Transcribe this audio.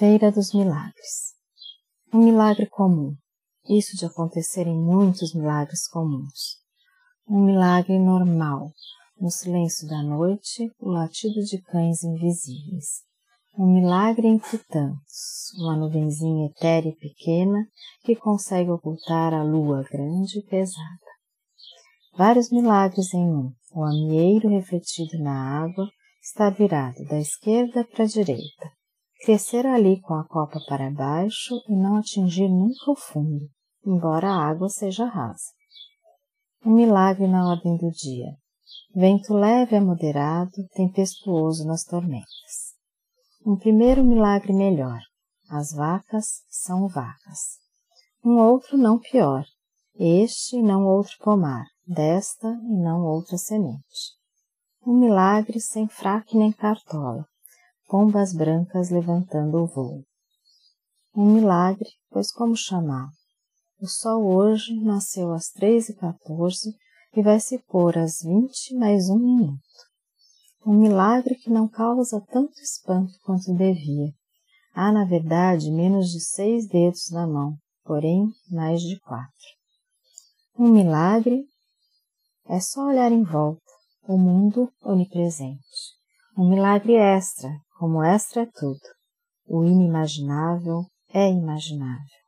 Feira dos Milagres. Um milagre comum. Isso de acontecer em muitos milagres comuns. Um milagre normal. No silêncio da noite, o latido de cães invisíveis. Um milagre entre tantos. Uma nuvenzinha etérea e pequena que consegue ocultar a lua grande e pesada. Vários milagres em um. O amieiro refletido na água está virado da esquerda para a direita crescer ali com a copa para baixo e não atingir nunca o fundo, embora a água seja rasa. Um milagre na ordem do dia. Vento leve a moderado, tempestuoso nas tormentas. Um primeiro milagre melhor. As vacas são vacas. Um outro não pior. Este e não outro pomar, desta e não outra semente. Um milagre sem fraque nem cartola, pombas brancas levantando o voo. Um milagre, pois como chamar? O sol hoje nasceu às três e quatorze e vai se pôr às vinte mais um minuto. Um milagre que não causa tanto espanto quanto devia. Há, na verdade, menos de seis dedos na mão, porém mais de quatro. Um milagre é só olhar em volta, o mundo onipresente. Um milagre extra, como extra é tudo. O inimaginável é imaginável.